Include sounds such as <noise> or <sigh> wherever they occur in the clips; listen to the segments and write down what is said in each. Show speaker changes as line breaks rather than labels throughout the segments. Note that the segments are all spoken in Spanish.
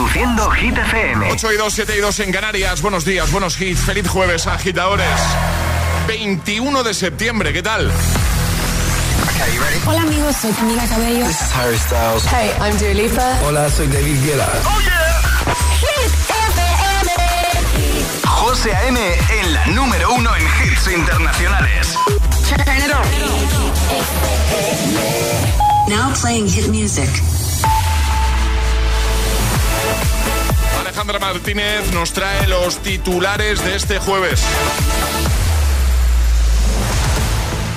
Reproduciendo Hit FM.
8 y 2, 7 y 2 en Canarias. Buenos días, buenos hits. Feliz jueves, agitadores. 21 de septiembre, ¿qué tal?
Hola amigos, soy Camila Cabello.
This is Harry Styles.
Hey, I'm Dua Lipa.
Hola, soy David Guetta.
Oh yeah. Hit FM. José A.M. en la número uno en hits internacionales.
Turn it on.
Now playing hit music.
Alejandra Martínez nos trae los titulares de este jueves.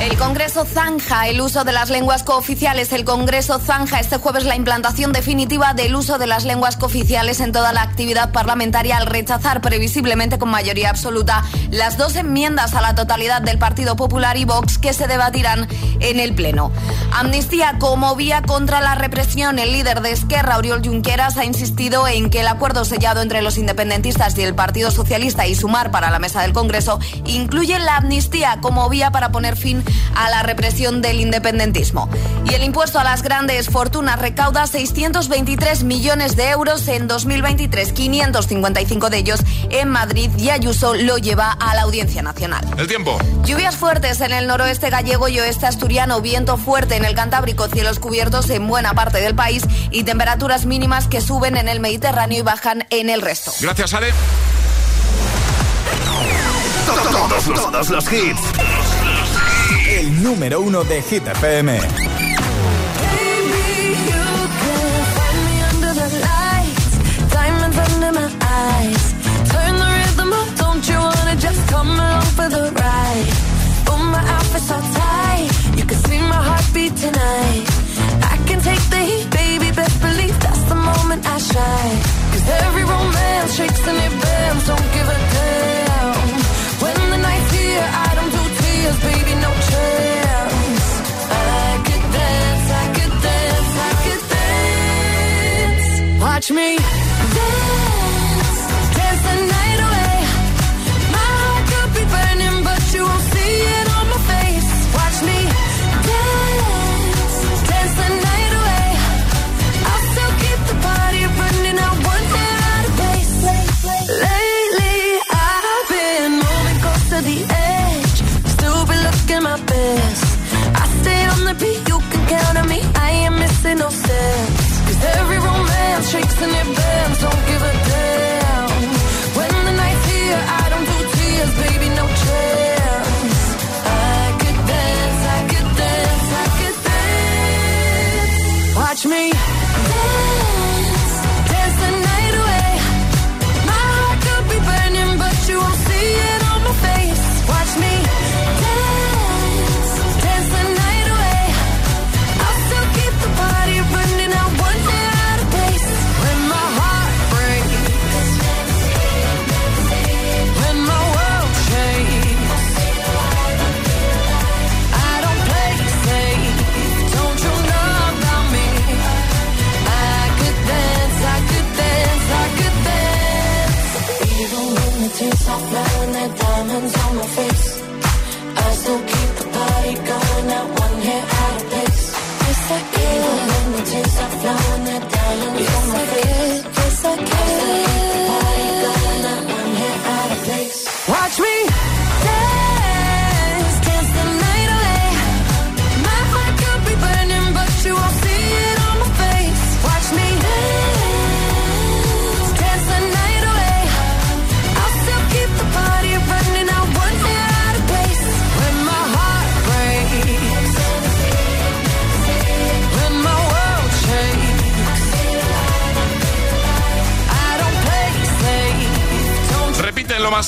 El Congreso zanja el uso de las lenguas cooficiales. El Congreso zanja este jueves la implantación definitiva del uso de las lenguas cooficiales en toda la actividad parlamentaria al rechazar previsiblemente con mayoría absoluta las dos enmiendas a la totalidad del Partido Popular y Vox que se debatirán en el Pleno. Amnistía como vía contra la represión. El líder de Esquerra, Oriol Junqueras, ha insistido en que el acuerdo sellado entre los independentistas y el Partido Socialista y sumar para la mesa del Congreso incluye la amnistía como vía para poner fin a la represión del independentismo. Y el impuesto a las grandes fortunas recauda 623 millones de euros en 2023, 555 de ellos en Madrid y Ayuso lo lleva a la Audiencia Nacional.
El tiempo.
Lluvias fuertes en el noroeste gallego y oeste asturiano, viento fuerte en el Cantábrico, cielos cubiertos en buena parte del país y temperaturas mínimas que suben en el Mediterráneo y bajan en el resto.
Gracias, Ale.
Todos, los, todos los hits.
El número uno de Hit FM.
Tonight, I can take the heat, baby. Best believe that's the moment I shine. Cause every romance shakes and it dance. Watch me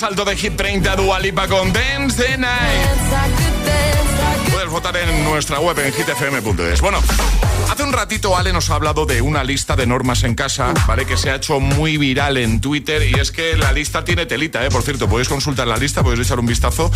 más de Hit 30 Dua Lipa con Dance the Night. Puedes votar en nuestra web en hitfm.es. Bueno, un ratito Ale nos ha hablado de una lista de normas en casa, ¿vale? Que se ha hecho muy viral en Twitter y es que la lista tiene telita, ¿eh? Por cierto, podéis consultar la lista, podéis echar un vistazo,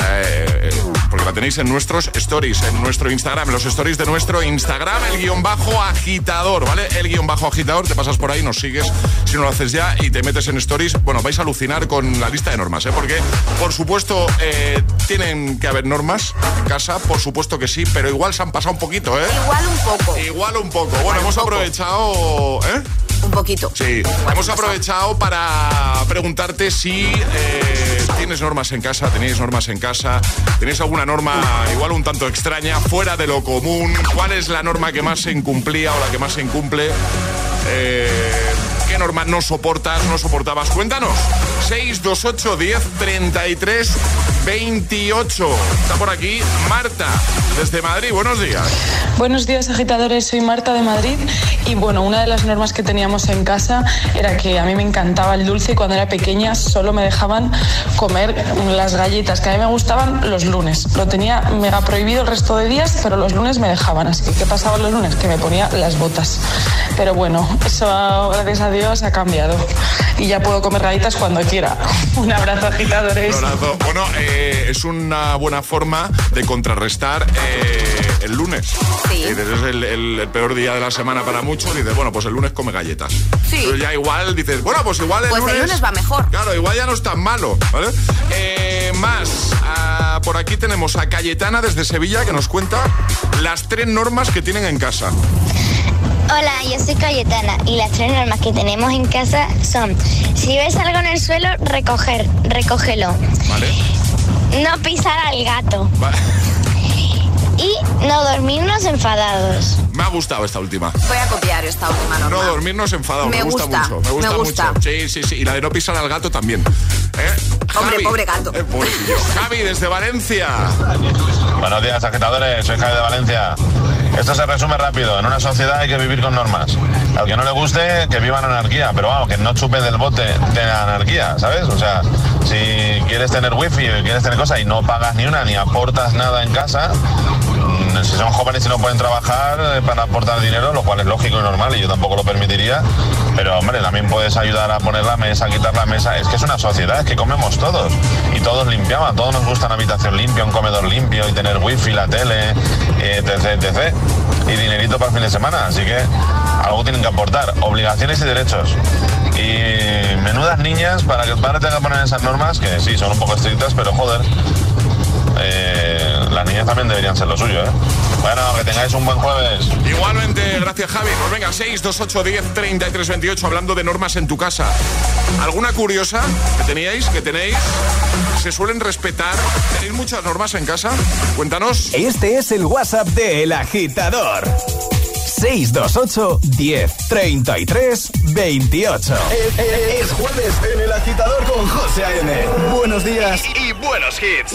eh, porque la tenéis en nuestros stories, en nuestro Instagram, en los stories de nuestro Instagram, el guion bajo agitador, ¿vale? El guion bajo agitador, te pasas por ahí, nos sigues si no lo haces ya y te metes en stories. Bueno, vais a alucinar con la lista de normas, ¿eh? Porque, por supuesto, eh, tienen que haber normas en casa, por supuesto que sí, pero igual se han pasado un poquito, ¿eh?
Igual un poco.
Igual un poco. Bueno, hemos aprovechado. ¿eh?
Un poquito.
Sí, hemos aprovechado para preguntarte si eh, tienes normas en casa, tenéis normas en casa, tenéis alguna norma igual un tanto extraña, fuera de lo común, cuál es la norma que más se incumplía o la que más se incumple. Eh, ¿Qué norma no soportas, no soportabas? Cuéntanos. 628 10 33 28. Está por aquí Marta, desde Madrid. Buenos días.
Buenos días, agitadores. Soy Marta de Madrid. Y bueno, una de las normas que teníamos en casa era que a mí me encantaba el dulce y cuando era pequeña solo me dejaban comer las galletas que a mí me gustaban los lunes. Lo tenía mega prohibido el resto de días, pero los lunes me dejaban. Así que, ¿qué pasaba los lunes? Que me ponía las botas. Pero bueno, eso gracias a Dios ha cambiado y ya puedo comer galletas cuando quiera. <laughs> Un abrazo, agitadores.
Un abrazo. Bueno, eh, es una buena forma de contrarrestar eh, el lunes.
Sí.
es el, peor día de la semana para muchos. Dices, bueno, pues el lunes come galletas.
Sí.
Entonces ya igual dices, bueno, pues igual el
pues
lunes.
el lunes va mejor.
Claro, igual ya no es tan malo. ¿vale? Eh, más, ah, por aquí tenemos a Cayetana desde Sevilla que nos cuenta las tres normas que tienen en casa.
Hola, yo soy Cayetana y las tres normas que tenemos en casa son si ves algo en el suelo, recoger, recógelo.
¿Vale?
No pisar al gato.
Vale.
Y no dormirnos enfadados.
Me ha gustado esta última.
Voy a copiar esta última norma.
No dormirnos enfadados. Me,
Me
gusta,
gusta,
mucho. Me gusta,
me gusta.
mucho. Sí, sí, sí. Y la de no pisar al gato también. ¿Eh?
Hombre,
Javi.
pobre gato.
Eh. Javi, desde Valencia.
Buenos días, agitadores. Soy Javi de Valencia. Esto se resume rápido. En una sociedad hay que vivir con normas. Al que no le guste, que viva en anarquía. Pero vamos, que no chupe del bote de la anarquía, ¿sabes? O sea, si quieres tener wifi quieres tener cosas y no pagas ni una ni aportas nada en casa, si son jóvenes y no pueden trabajar eh, para aportar dinero, lo cual es lógico y normal y yo tampoco lo permitiría, pero hombre, también puedes ayudar a poner la mesa, a quitar la mesa, es que es una sociedad, es que comemos todos. Y todos limpiamos, a todos nos gusta una habitación limpia, un comedor limpio y tener wifi, la tele, eh, etc, etc, y dinerito para el fin de semana, así que algo tienen que aportar, obligaciones y derechos. Y menudas niñas para que el padre tenga que poner esas normas, que sí, son un poco estrictas, pero joder, también deberían ser lo suyo, ¿eh? Bueno, que tengáis un buen jueves.
Igualmente, gracias Javi. Pues venga, 6, 2, 8, 10, 33, 28, hablando de normas en tu casa. ¿Alguna curiosa que teníais, que tenéis? ¿Se suelen respetar? ¿Tenéis muchas normas en casa? Cuéntanos.
Este es el WhatsApp de El Agitador. 628 10 33 28. Es, jueves en El Agitador con José A.M. Buenos días y, buenos hits.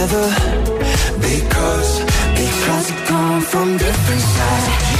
Together. Because, because we come from different sides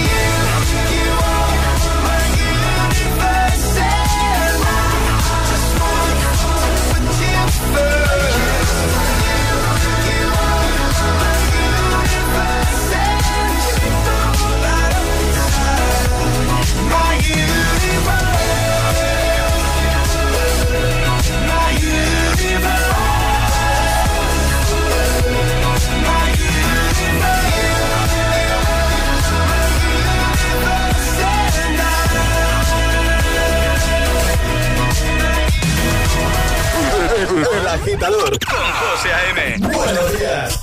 agitador con José A.M. Buenos días.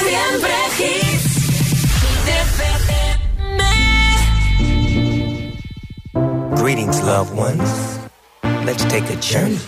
Siempre hits.
Greetings, loved ones. Let's take a journey.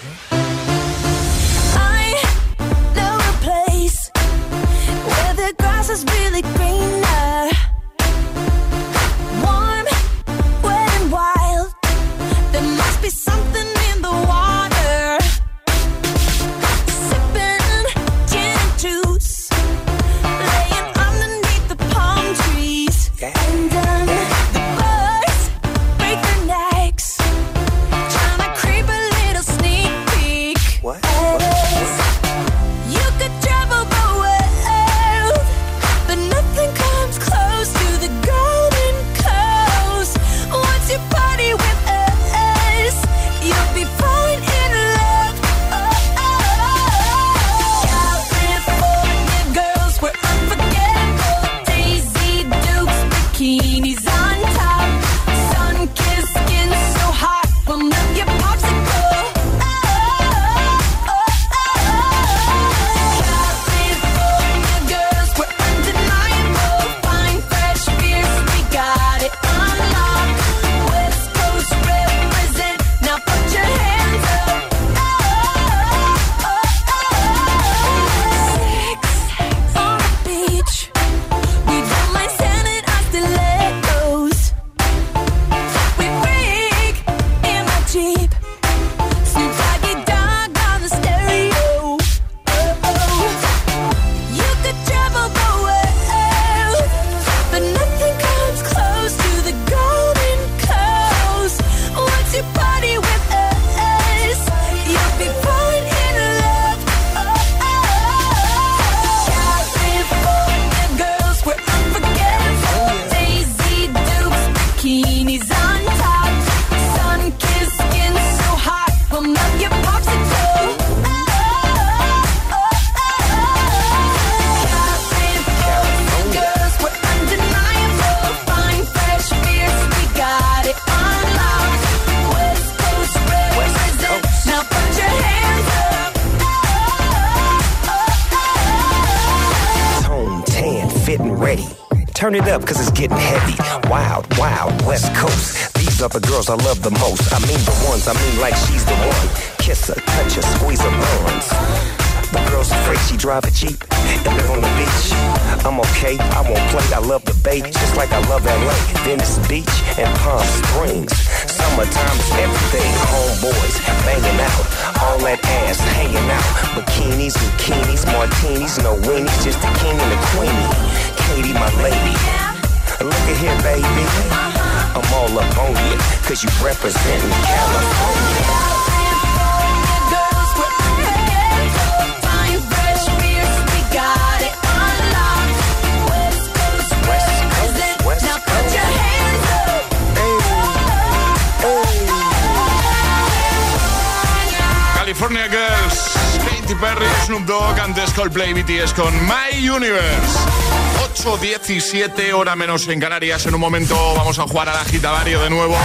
California Girls, Katy Perry, Snoop Dogg, antes Coldplay BTS con My Universe. 8.17 hora menos en Canarias. En un momento vamos a jugar al agitadario de nuevo.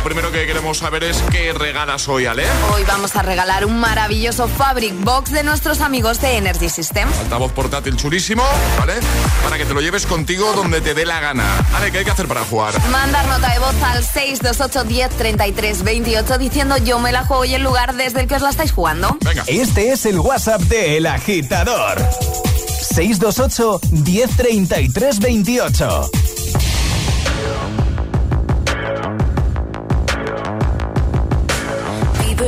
Lo primero que queremos saber es qué regalas hoy, Ale.
Hoy vamos a regalar un maravilloso Fabric Box de nuestros amigos de Energy System.
Altavoz portátil chulísimo, ¿vale? Para que te lo lleves contigo donde te dé la gana. Ale, ¿qué hay que hacer para jugar?
Mandar nota de voz al 628 10 33 28 diciendo yo me la juego y el lugar desde el que os la estáis jugando.
Venga.
Este es el WhatsApp de El Agitador. 628 1033 28.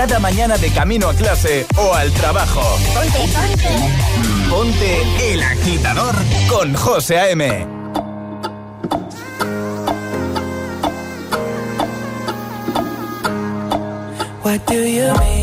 Cada mañana de camino a clase o al trabajo.
Ponte, ponte.
Ponte el agitador con José A.M.
What do you?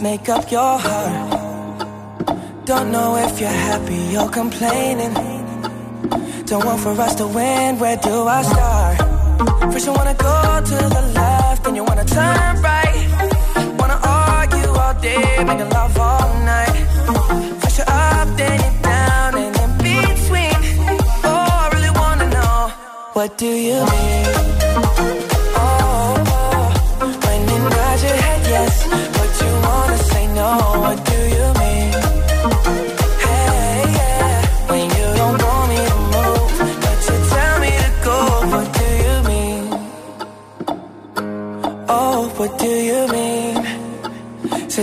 Make up your heart. Don't know if you're happy or complaining. Don't want for us to win, where do I start? First, you wanna go to the left, then you wanna turn right. Wanna argue all day, making love all night. First, you're up, then you're down, and in between. Oh, I really wanna know what do you mean?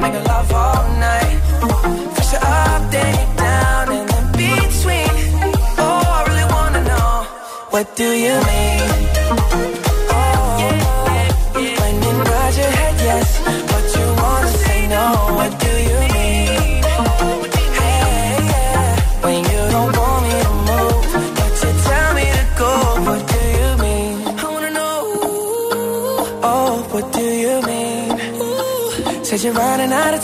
Love all night. Up, then down, and in between. Oh, I really wanna know, what do you mean?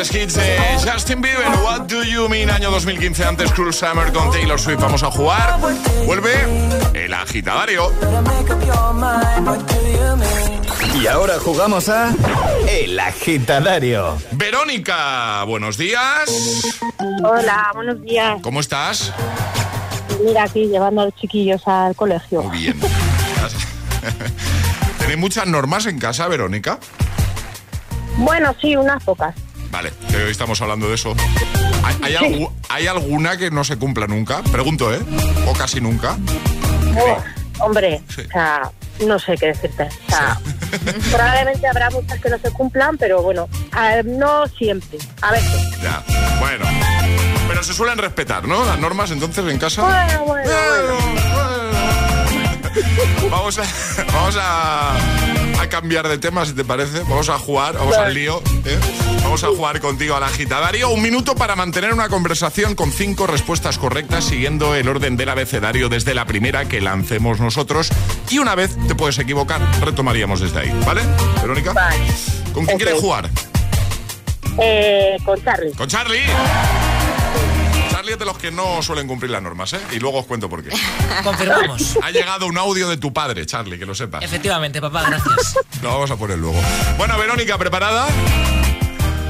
Grandes hits de Justin Bieber. What do you mean? Año 2015, antes Cruel Summer con Taylor Swift. Vamos a jugar. Vuelve el agitadario.
Y ahora jugamos a El Agitadario.
Verónica, buenos días.
Hola, buenos días.
¿Cómo estás?
Mira aquí llevando a los chiquillos al colegio.
Muy bien. <laughs> ¿Tenéis muchas normas en casa, Verónica?
Bueno, sí, unas pocas.
Vale, que hoy estamos hablando de eso. ¿Hay, hay algu- hay alguna que no se cumpla nunca? Pregunto, ¿eh? O casi nunca.
Oh, hombre, o sea, no sé qué decirte. O sea, <laughs> probablemente habrá muchas que no se cumplan, pero bueno, no siempre, a veces.
Ya, bueno. Pero se suelen respetar, ¿no? Las normas entonces en casa.
Bueno, bueno, <laughs>
Vamos a, vamos a, a cambiar de tema, si te parece. Vamos a jugar, vamos al lío. ¿eh? Vamos a jugar contigo al agitadario. Un minuto para mantener una conversación con cinco respuestas correctas siguiendo el orden del abecedario desde la primera que lancemos nosotros. Y una vez te puedes equivocar, retomaríamos desde ahí. ¿Vale, Verónica? ¿Con quién quieres jugar?
Eh, con Charlie.
Con Charlie. Charlie es de los que no suelen cumplir las normas, ¿eh? Y luego os cuento por qué. <laughs>
Confirmamos.
Ha llegado un audio de tu padre, Charlie, que lo sepas.
Efectivamente, papá, gracias. <laughs>
Lo vamos a poner luego. Bueno, Verónica, ¿preparada?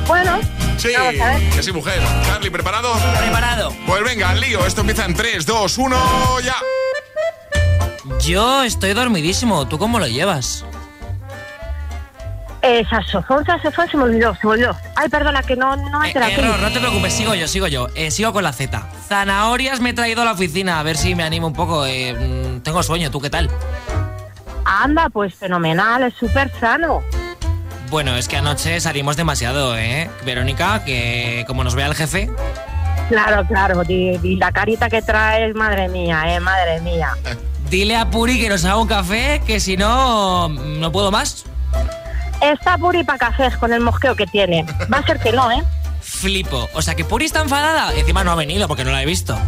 Bueno,
Sí, que sí, mujer. Charlie, ¿preparado?
Preparado.
Pues venga, al lío. Esto empieza en 3, 2, 1, ya.
Yo estoy dormidísimo. ¿Tú cómo lo llevas?
Eh, saxofón, saxofón, se me olvidó, se me olvidó. Ay, perdona, que no, no
Eh,
enteré.
error, no te preocupes, sigo yo, sigo yo. Eh, sigo con la Z. Zanahorias me he traído a la oficina, a ver si me animo un poco. eh, mm, tengo sueño, ¿tú qué tal?
Anda, pues fenomenal, es súper sano.
Bueno, es que anoche salimos demasiado, ¿eh? Verónica, que como nos vea el jefe,
Claro, claro, y, y la carita que traes, madre mía, eh, madre mía.
dile a Puri que nos haga un café, que si no, no puedo más.
Está puri para cafés con el mosqueo que tiene. Va a ser que no, ¿eh?
Flipo. O sea, que Puri está enfadada. Encima no ha venido porque no la he visto.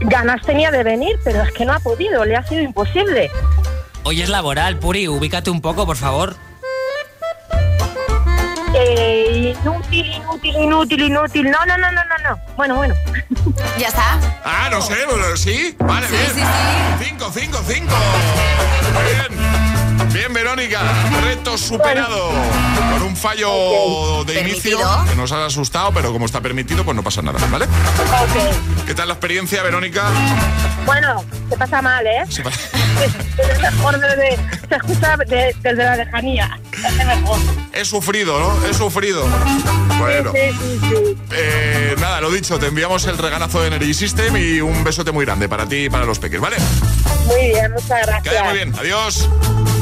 Ganas tenía de venir, pero es que no ha podido, le ha sido imposible.
Hoy es laboral, Puri, ubícate un poco, por favor.
Eh, inútil, inútil, inútil, inútil. No, no, no, no, no, no. Bueno, bueno. <laughs>
¿Ya está?
Ah, no sé, pero ¿sí? Vale,
Sí,
bien.
sí, sí.
Cinco, cinco, cinco. Muy bien. Bien, Verónica, reto superado. Con un fallo de inicio
Permitido.
que nos ha asustado, pero como está permitido, pues no pasa nada, ¿vale? ¿Qué tal la experiencia, Verónica?
Bueno, se pasa mal, ¿eh?
Se pa- <laughs>
Es mejor desde, se escucha de- desde la lejanía. Es mejor.
He sufrido, ¿no? He sufrido. Bueno.
Sí, sí, sí.
Eh, nada, lo dicho, te enviamos el regalazo de Energy System y un besote muy grande para ti y para los peques, ¿vale?
Muy bien, muchas gracias.
Que muy bien. Adiós.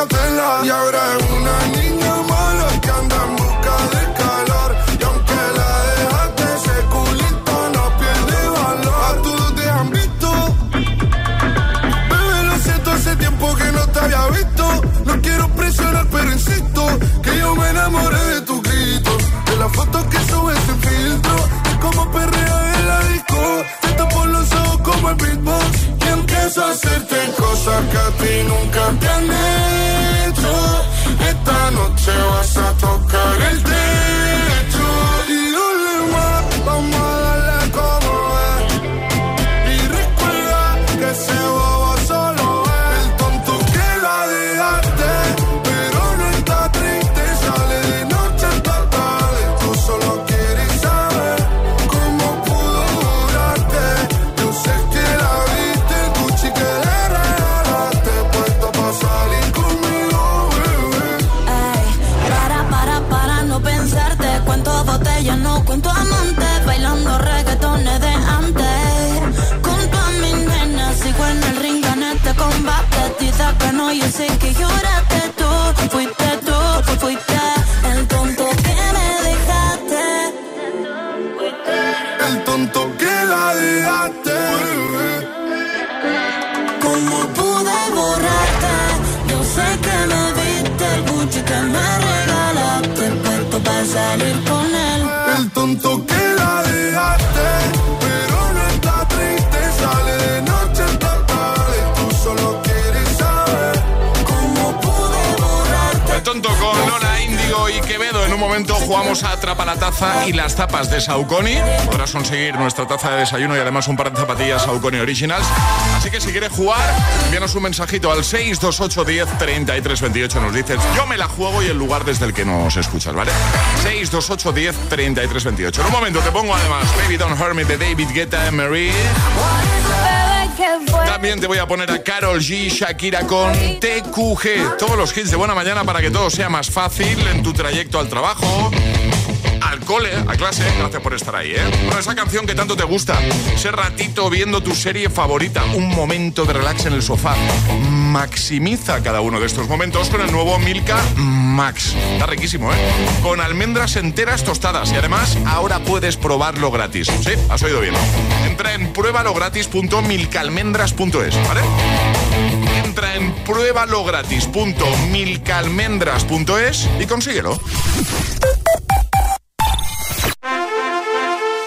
Y
ahora es una niña
de
Saucony. Podrás conseguir nuestra taza de desayuno y además un par de zapatillas Saucony Originals. Así que si quieres jugar, envíanos un mensajito al 628 10 33 28. Nos dices, yo me la juego y el lugar desde el que nos escuchas, ¿vale? 628 10 33 28. En un momento te pongo además Baby Don't Hurt Me de David Guetta and Marie. También te voy a poner a Carol G, Shakira con TQG. Todos los hits de buena mañana para que todo sea más fácil en tu trayecto al trabajo, cole, a clase. Gracias por estar ahí, ¿eh? Bueno, esa canción que tanto te gusta. Ese ratito viendo tu serie favorita. Un momento de relax en el sofá. Maximiza cada uno de estos momentos con el nuevo Milka Max. Está riquísimo, ¿eh? Con almendras enteras tostadas. Y además, ahora puedes probarlo gratis. ¿Sí? Has oído bien. Entra en pruebalogratis.milcalmendras.es, ¿vale? Entra en pruebalogratis.milcalmendras.es y consíguelo.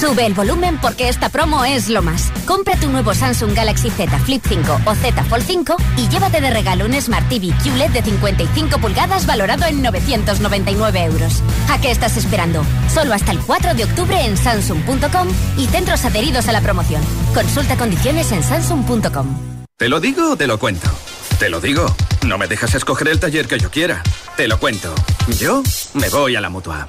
Sube el volumen porque esta promo es lo más. Compra tu nuevo Samsung Galaxy Z Flip 5 o Z Fold 5 y llévate de regalo un Smart TV QLED de 55 pulgadas valorado en 999 euros. ¿A qué estás esperando? Solo hasta el 4 de octubre en Samsung.com y centros adheridos a la promoción. Consulta condiciones en Samsung.com.
¿Te lo digo o te lo cuento? Te lo digo. No me dejas escoger el taller que yo quiera. Te lo cuento. Yo me voy a la mutua.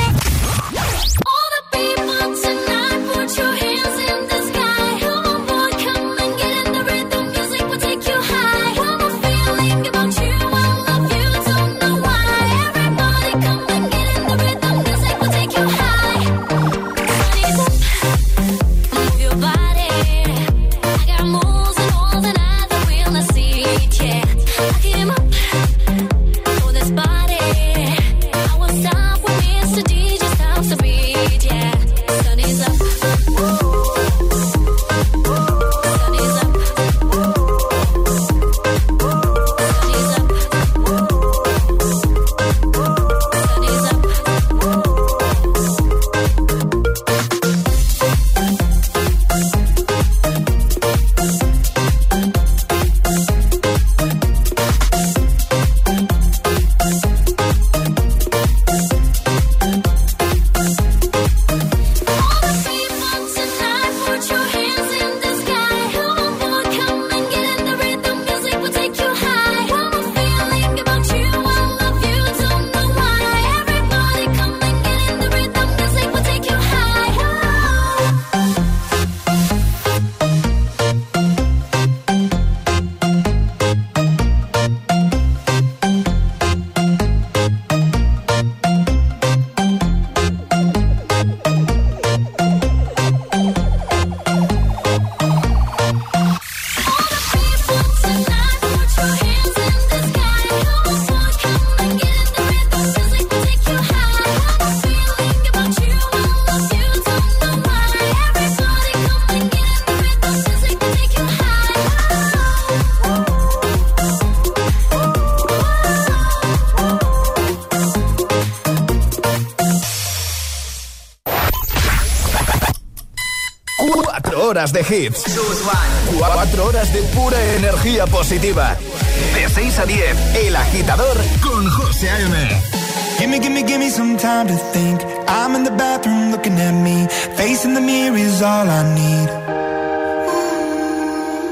De hits. 4 horas de pura energía positiva. De 6 a 10, El Agitador con José A.M.
Gimme, gimme, gimme some time to think. I'm in the bathroom looking at me. Facing the mirror is all I need.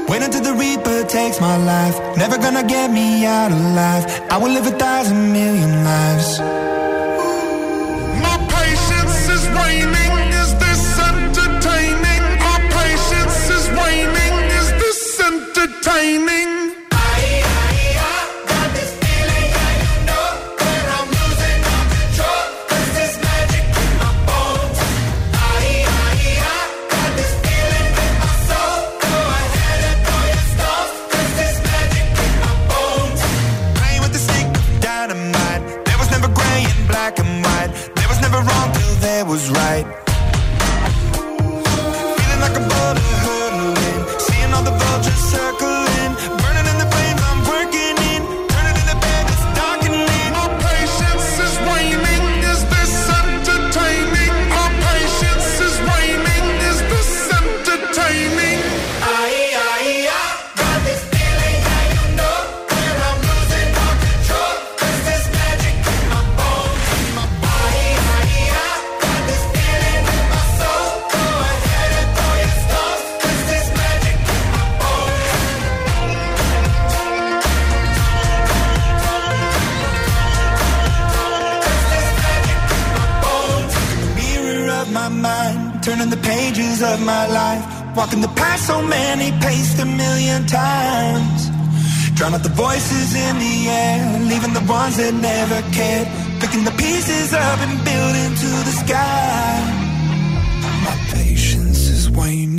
Wait until the Reaper takes my life. Never gonna get me out alive. I will live a thousand million lives. Ones that never cared. Picking the pieces up and building to the sky. My patience is waning.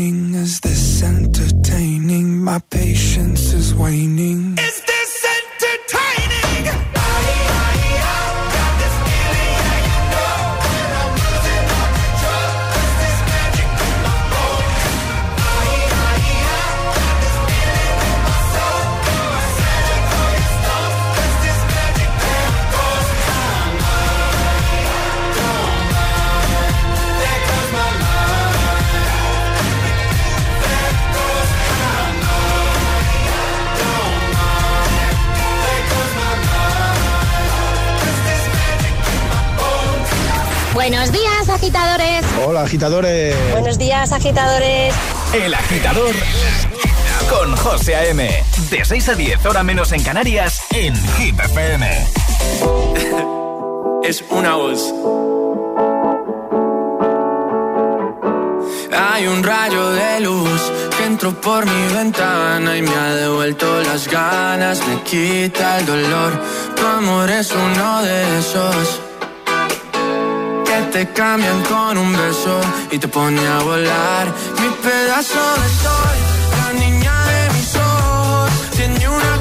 Agitadores. Buenos días, agitadores.
El Agitador con José A.M. De 6 a 10, hora menos en Canarias, en Hit FM. <laughs>
es una voz. Hay un rayo de luz que entró por mi ventana y me ha devuelto las ganas, me quita el dolor. Tu amor es uno de esos te cambian con un beso y te pone a volar. Mi pedazo de sol, la niña de mis ojos, tiene una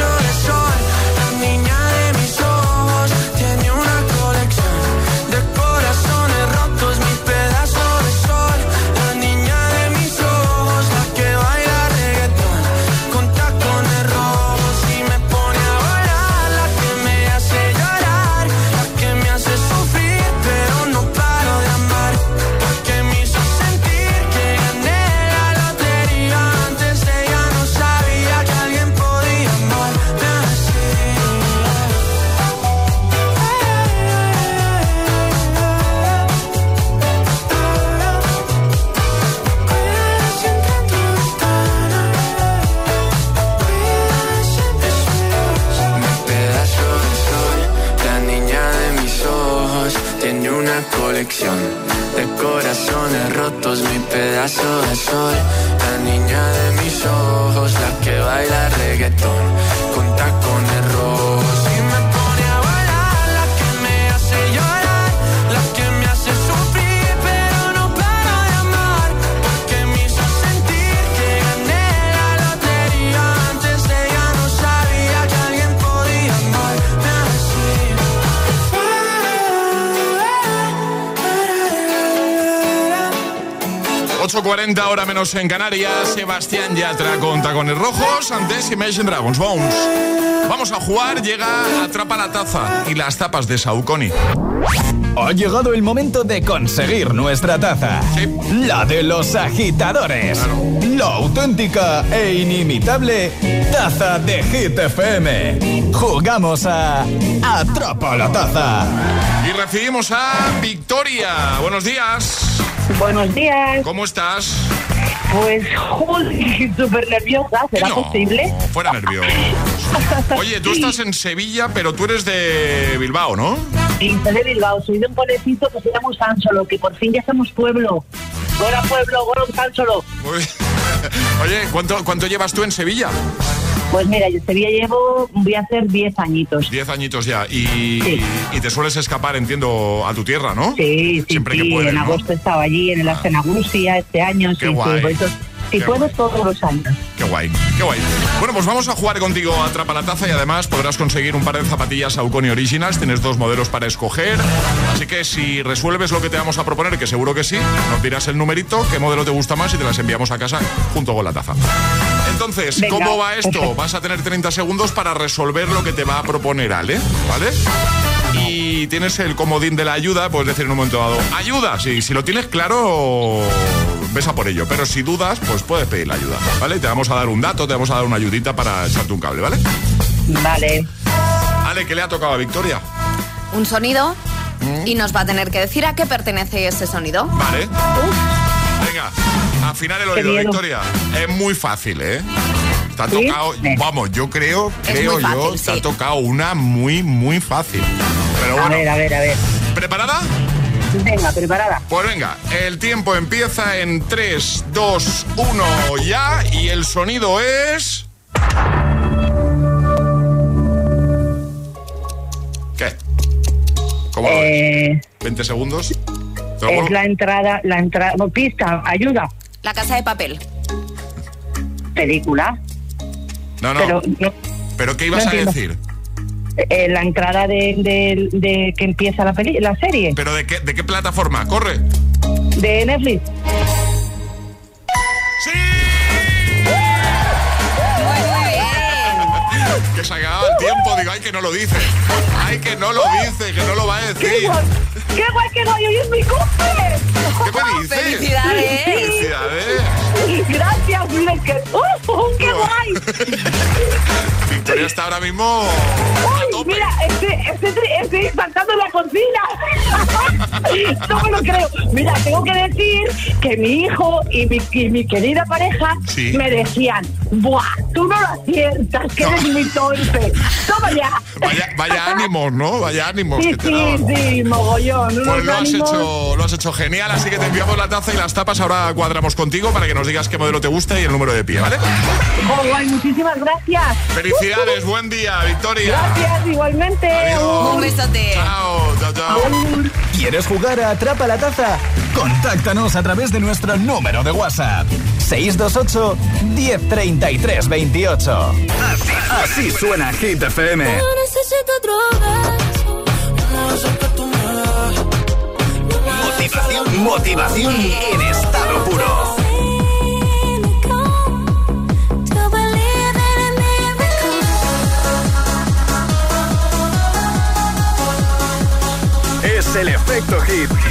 menos en Canarias. Sebastián Yatra con tacones rojos. Antes Imagine Dragons Bones. Vamos a jugar. Llega Atrapa la taza y las tapas de Saucony.
Ha llegado el momento de conseguir nuestra taza. La de los agitadores. La auténtica e inimitable taza de Hit FM. Jugamos a Atrapa la taza.
Y recibimos a Victoria. Buenos días.
Buenos días.
¿Cómo estás?
Pues, <laughs> súper nerviosa, ¿será posible?
Fuera nerviosa. Oye, tú estás en Sevilla, pero tú eres de Bilbao, ¿no?
Sí, soy de Bilbao, soy de un pueblecito que se llama Sánsolo, que por fin ya somos pueblo. Gora pueblo, Gora Sánsolo. <laughs>
Oye, ¿cuánto, ¿cuánto llevas tú en Sevilla?
Pues mira, yo en Sevilla llevo, voy a hacer 10 añitos.
10 añitos ya. Y, y, te sueles escapar, entiendo, a tu tierra, ¿no?
Sí, sí, Siempre que puedes, En agosto estaba allí, en el ah. este año.
Qué guay.
Si puedo, todos los años.
Qué guay, qué guay. Bueno, pues vamos a jugar contigo a Atrapa la Taza y además podrás conseguir un par de zapatillas Saucony Originals. Tienes dos modelos para escoger. Así que si resuelves lo que te vamos a proponer, que seguro que sí, nos dirás el numerito, qué modelo te gusta más y te las enviamos a casa junto con la taza. Entonces, ¿cómo va esto? <laughs> Vas a tener 30 segundos para resolver lo que te va a proponer Ale, ¿vale? Y tienes el comodín de la ayuda, puedes decir en un momento dado, ayuda, sí, si lo tienes claro, ves a por ello. Pero si dudas, pues puedes pedir la ayuda, ¿vale? Te vamos a dar un dato, te vamos a dar una ayudita para echarte un cable, ¿vale?
Vale.
Ale, ¿qué le ha tocado a Victoria?
Un sonido mm. y nos va a tener que decir a qué pertenece ese sonido.
Vale. Venga, afinar el oído, Victoria. Es muy fácil, ¿eh? Te ha tocado, vamos, yo creo, creo yo, te ha tocado una muy, muy fácil. Pero bueno.
A ver, a ver, a ver.
¿Preparada?
Venga, preparada.
Pues venga, el tiempo empieza en 3, 2, 1 ya y el sonido es... ¿Qué? ¿Cómo eh... 20 segundos.
Es la entrada, la entrada, pista, ayuda.
La casa de papel.
Película.
No, no. Pero, ¿qué ibas a decir?
Eh, la entrada de, de, que empieza la, peli la serie.
¿Pero de qué, de qué plataforma? ¿Corre?
De Netflix.
¡Sí! que se ha quedado el tiempo, digo, ay que no lo dice. Ay que no lo dice, que no lo va a decir.
¡Qué guay, qué guay! ¡Hoy es mi cumple!
¿Qué me dices?
¡Felicidades!
¡Felicidades!
Gracias, miren que... ¡Oh, qué guay! <laughs>
Victoria está ahora mismo
Uy, mira, estoy, estoy, estoy saltando en la cocina. <laughs> no me lo creo. Mira, tengo que decir que mi hijo y mi, y mi querida pareja me decían, ¡buah! Tú no lo aciertas, que eres muy torpe. Toma ya.
Vaya, vaya ánimos, ¿no? Vaya ánimos.
Sí, sí, sí, mogollón.
Pues lo has, hecho, lo has hecho genial, así que te enviamos la taza y las tapas. Ahora cuadramos contigo para que nos digas qué modelo te gusta y el número de pie, ¿vale?
Oh, guay, muchísimas gracias.
Felicidades, buen día, Victoria.
Gracias, igualmente.
Adiós. Un besote.
Chao, chao, chao.
¿Quieres jugar a Atrapa la Taza? Contáctanos a través de nuestro número de WhatsApp. 628 1033 28. Así, así suena Hit FM. Motivación, motivación en estado puro. Es el efecto hit.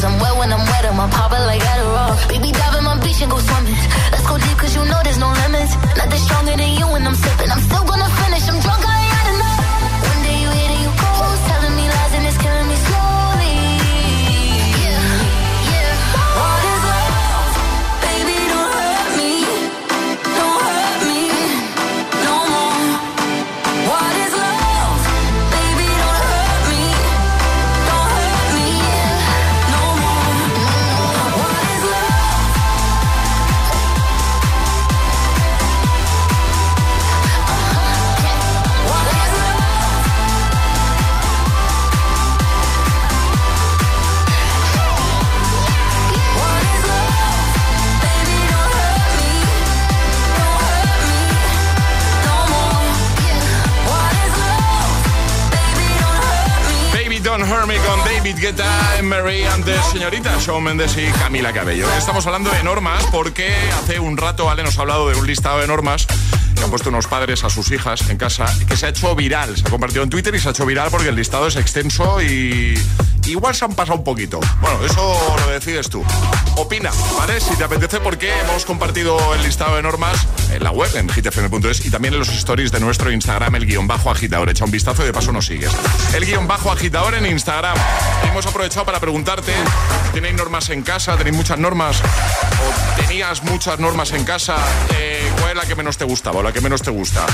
Cause I'm wet when I'm wet, I'm popping like Adderall. Baby, dive in my beach and go swimming. Let's go deep, cause you know there's no
Guetta, Mary antes señorita, Shawn Mendes y Camila Cabello. Estamos hablando de normas porque hace un rato Ale nos ha hablado de un listado de normas que han puesto unos padres a sus hijas en casa que se ha hecho viral, se ha compartido en Twitter y se ha hecho viral porque el listado es extenso y igual se han pasado un poquito. Bueno, eso lo decides tú. Opina, ¿vale? Si te apetece, porque hemos compartido el listado de normas en la web, en hitfm.es y también en los stories de nuestro Instagram, el guion bajo agitador. Echa un vistazo y de paso nos sigues. El guion bajo agitador en Instagram. Hemos aprovechado para preguntarte, ¿tenéis normas en casa? ¿Tenéis muchas normas? ¿O tenías muchas normas en casa? Eh, ¿Cuál menos te gustaba o la que menos te gusta?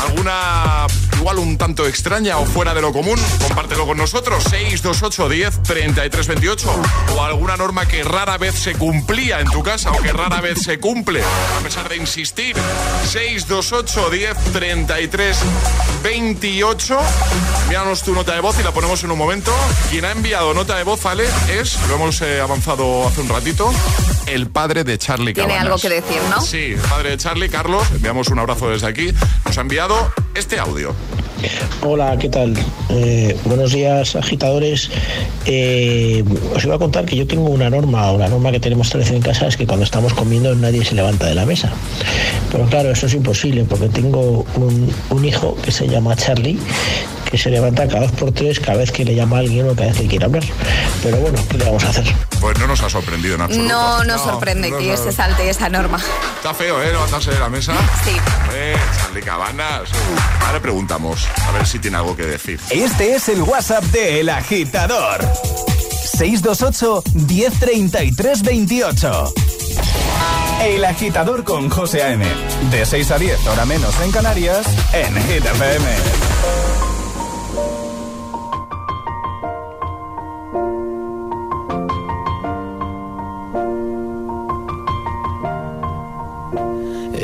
¿Alguna igual un tanto extraña o fuera de lo común? Compártelo con nosotros. 628 10 33 28. O alguna norma que rara vez se cumplía en tu casa o que rara vez se cumple, a pesar de insistir. 628 10 33 28. Envíanos tu nota de voz y la ponemos en un momento. Quien ha enviado nota de voz, Ale, es, lo hemos eh, avanzado hace un ratito, el padre de Charlie
Tiene algo que decir, ¿no?
Sí, el padre de Charlie, Carlos, enviamos un abrazo desde aquí. Nos ha enviado este audio.
Hola, ¿qué tal? Eh, buenos días, agitadores. Eh, os iba a contar que yo tengo una norma, o la norma que tenemos tres en casa es que cuando estamos comiendo nadie se levanta de la mesa. Pero claro, eso es imposible porque tengo un, un hijo que se llama Charlie que se levanta cada dos por tres cada vez que le llama a alguien o cada vez que quiere hablar. Pero bueno, ¿qué le vamos a hacer?
Pues no nos ha sorprendido en absoluto.
No nos sorprende
no,
que
no.
se salte esa norma.
Está feo, ¿eh? Levantarse de la mesa.
Sí.
Eh, Charlie Cabanas. Ahora preguntamos, a ver si tiene algo que decir.
Este es el WhatsApp de El Agitador. 628 1033 28. El Agitador con José A.M. De 6 a 10, hora menos en Canarias, en Hit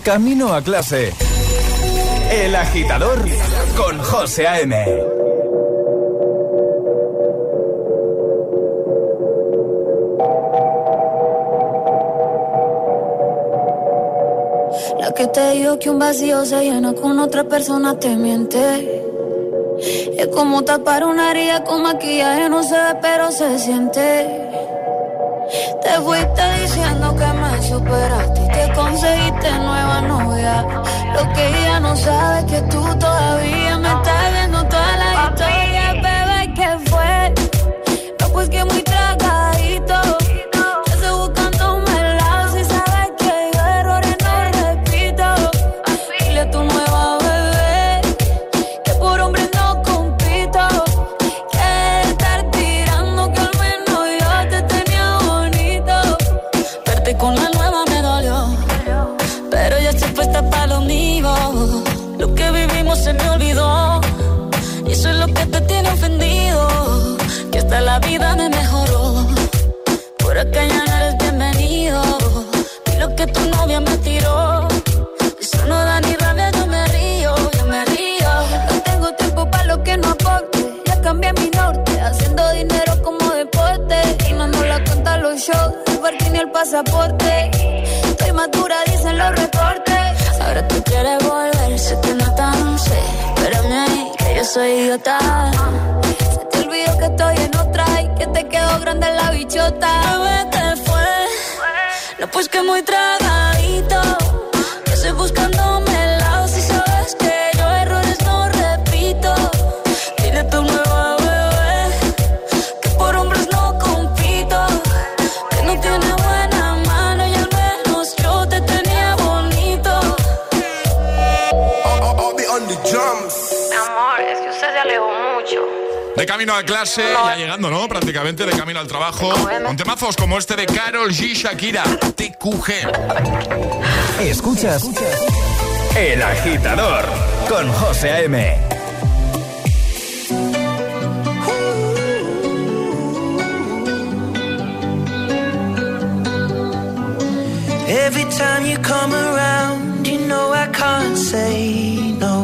Camino a clase. El agitador con José A.M.
La que te dijo que un vacío se llena con otra persona te miente. Es como tapar una herida con maquillaje, no se ve, pero se siente. Te fuiste diciendo que superaste y te conseguiste nueva novia. Lo que ella no sabe que tú pasaporte. Estoy madura, dicen los reportes. Ahora tú quieres volver, sé que no tan sé. Pero ahí, que yo soy idiota que estoy en otra y que te quedó grande la bichota. Bebé, te fue. No, pues que muy tragadito. Que estoy buscándome
camino a clase, ya llegando, ¿no? Prácticamente de camino al trabajo. Con temazos como este de Carol G. Shakira, TQG.
Escuchas. El agitador con José A.M.
Every time you come around, you know I can't say no.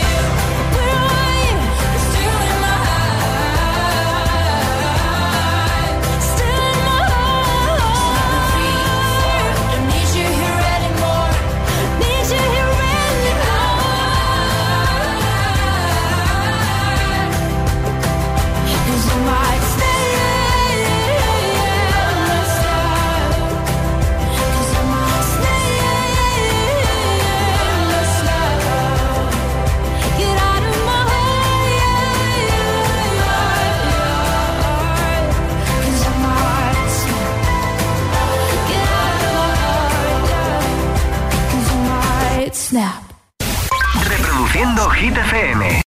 Reproduciendo Hit